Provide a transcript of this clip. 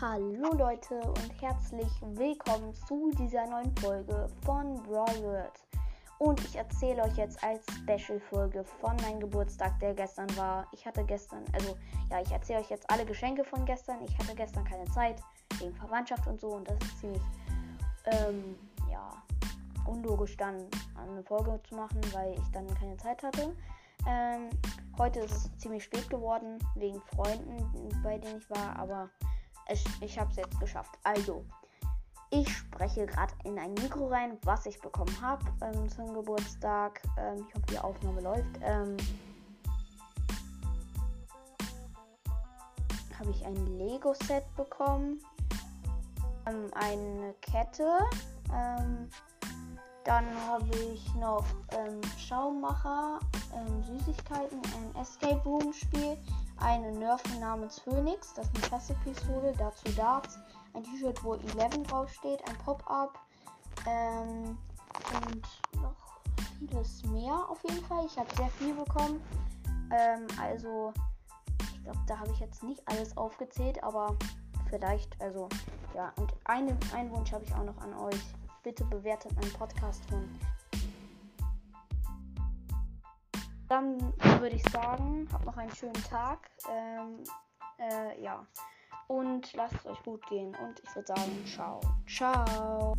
Hallo Leute und herzlich willkommen zu dieser neuen Folge von Brawl World. Und ich erzähle euch jetzt als Special-Folge von meinem Geburtstag, der gestern war. Ich hatte gestern, also ja, ich erzähle euch jetzt alle Geschenke von gestern. Ich hatte gestern keine Zeit wegen Verwandtschaft und so und das ist ziemlich, ähm, ja, unlogisch dann eine Folge zu machen, weil ich dann keine Zeit hatte. Ähm, heute ist es ziemlich spät geworden, wegen Freunden, bei denen ich war, aber ich, ich habe es jetzt geschafft. Also, ich spreche gerade in ein Mikro rein, was ich bekommen habe ähm, zum Geburtstag. Ähm, ich hoffe, die Aufnahme läuft. Ähm, habe ich ein Lego-Set bekommen. Ähm, eine Kette. Ähm, dann habe ich noch ähm, Schaummacher, Süßigkeiten, ein Escape Room Spiel, eine Nerfen namens Phoenix, das ist eine Klasse-Pistole, dazu Darts, ein T-Shirt, wo 11 draufsteht, ein Pop-Up ähm, und noch vieles mehr auf jeden Fall. Ich habe sehr viel bekommen. Ähm, also, ich glaube, da habe ich jetzt nicht alles aufgezählt, aber vielleicht, also, ja. Und eine, einen Wunsch habe ich auch noch an euch bitte bewertet meinen Podcast von. Dann würde ich sagen, habt noch einen schönen Tag. Ähm, äh, ja. Und lasst es euch gut gehen. Und ich würde sagen, ciao. Ciao.